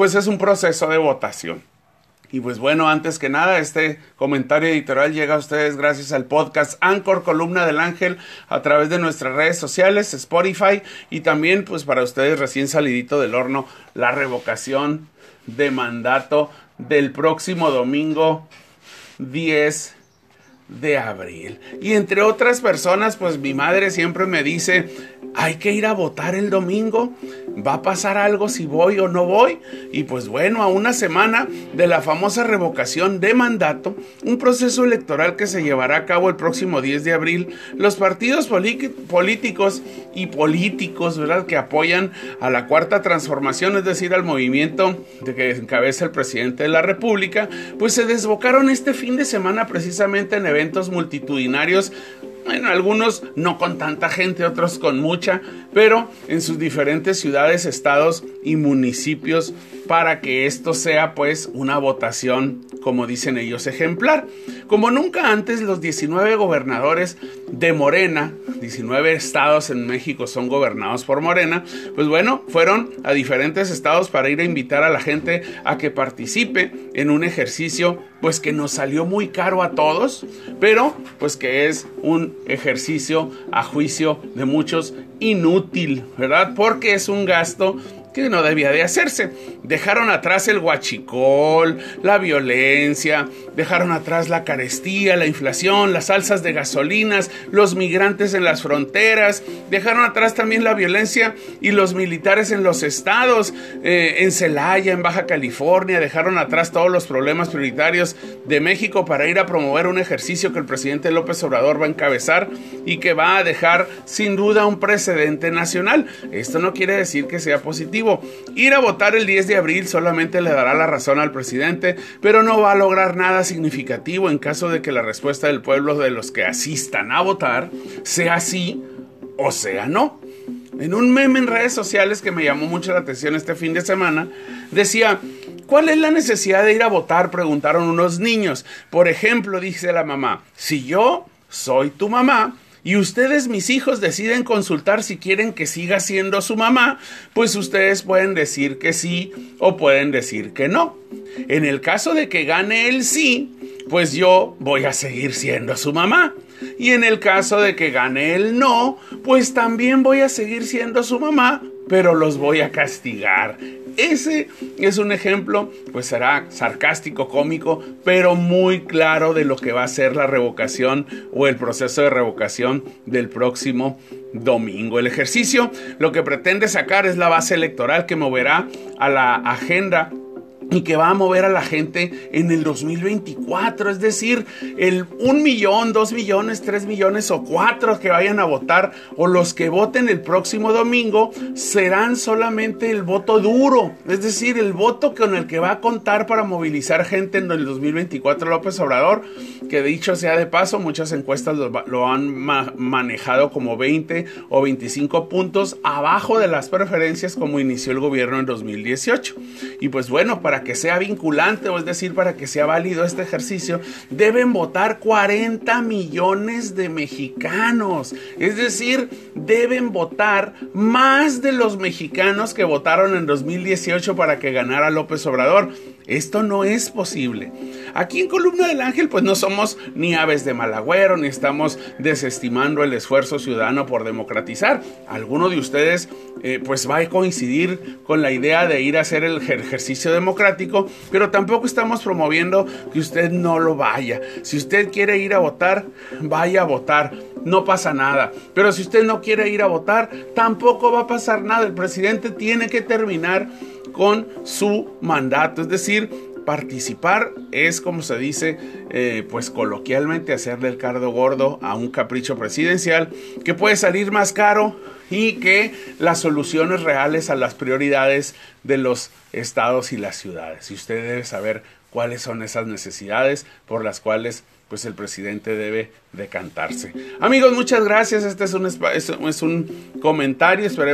pues es un proceso de votación. Y pues bueno, antes que nada, este comentario editorial llega a ustedes gracias al podcast Anchor Columna del Ángel a través de nuestras redes sociales, Spotify y también pues para ustedes recién salidito del horno la revocación de mandato del próximo domingo 10 de abril. Y entre otras personas, pues mi madre siempre me dice, hay que ir a votar el domingo, va a pasar algo si voy o no voy. Y pues bueno, a una semana de la famosa revocación de mandato, un proceso electoral que se llevará a cabo el próximo 10 de abril, los partidos políticos y políticos, ¿verdad?, que apoyan a la cuarta transformación, es decir, al movimiento de que encabeza el presidente de la República, pues se desbocaron este fin de semana precisamente en eventos multitudinarios. Bueno, algunos no con tanta gente, otros con mucha, pero en sus diferentes ciudades, estados y municipios para que esto sea pues una votación, como dicen ellos, ejemplar. Como nunca antes, los 19 gobernadores de Morena, 19 estados en México son gobernados por Morena, pues bueno, fueron a diferentes estados para ir a invitar a la gente a que participe en un ejercicio pues que nos salió muy caro a todos, pero pues que es un ejercicio a juicio de muchos inútil, ¿verdad? Porque es un gasto que no debía de hacerse. Dejaron atrás el guachicol, la violencia, dejaron atrás la carestía, la inflación, las alzas de gasolinas, los migrantes en las fronteras, dejaron atrás también la violencia y los militares en los estados, eh, en Celaya, en Baja California, dejaron atrás todos los problemas prioritarios de México para ir a promover un ejercicio que el presidente López Obrador va a encabezar y que va a dejar sin duda un precedente nacional. Esto no quiere decir que sea positivo Ir a votar el 10 de abril solamente le dará la razón al presidente, pero no va a lograr nada significativo en caso de que la respuesta del pueblo de los que asistan a votar sea sí o sea no. En un meme en redes sociales que me llamó mucho la atención este fin de semana, decía, ¿cuál es la necesidad de ir a votar? Preguntaron unos niños. Por ejemplo, dice la mamá, si yo soy tu mamá, y ustedes, mis hijos, deciden consultar si quieren que siga siendo su mamá, pues ustedes pueden decir que sí o pueden decir que no. En el caso de que gane el sí, pues yo voy a seguir siendo su mamá. Y en el caso de que gane el no, pues también voy a seguir siendo su mamá, pero los voy a castigar. Ese es un ejemplo, pues será sarcástico, cómico, pero muy claro de lo que va a ser la revocación o el proceso de revocación del próximo domingo. El ejercicio lo que pretende sacar es la base electoral que moverá a la agenda y que va a mover a la gente en el 2024. Es decir, el un millón, dos millones, tres millones o cuatro que vayan a votar o los que voten el próximo domingo serán solamente el voto duro. Es decir, el voto con el que va a contar para movilizar gente en el 2024 López Obrador. Que dicho sea de paso, muchas encuestas lo, han manejado como 20 o 25 puntos abajo de las preferencias como inició el gobierno en 2018. Y pues bueno, para que sea vinculante, o es decir, para que sea válido este ejercicio, deben votar 40 millones de mexicanos. Es decir, deben votar más de los mexicanos que votaron en 2018 para que ganara López Obrador. Esto no es posible. Aquí en Columna del Ángel pues no somos ni aves de malagüero, ni estamos desestimando el esfuerzo ciudadano por democratizar. Alguno de ustedes eh, pues va a coincidir con la idea de ir a hacer el ejercicio democrático, pero tampoco estamos promoviendo que usted no lo vaya. Si usted quiere ir a votar, vaya a votar no pasa nada. Pero si usted no quiere ir a votar, tampoco va a pasar nada. El presidente tiene que terminar con su mandato. Es decir, participar es, como se dice, eh, pues coloquialmente, hacerle el cardo gordo a un capricho presidencial que puede salir más caro y que las soluciones reales a las prioridades de los estados y las ciudades. Y usted debe saber cuáles son esas necesidades por las cuales pues el presidente debe decantarse. Amigos, muchas gracias. Este es un, es un comentario.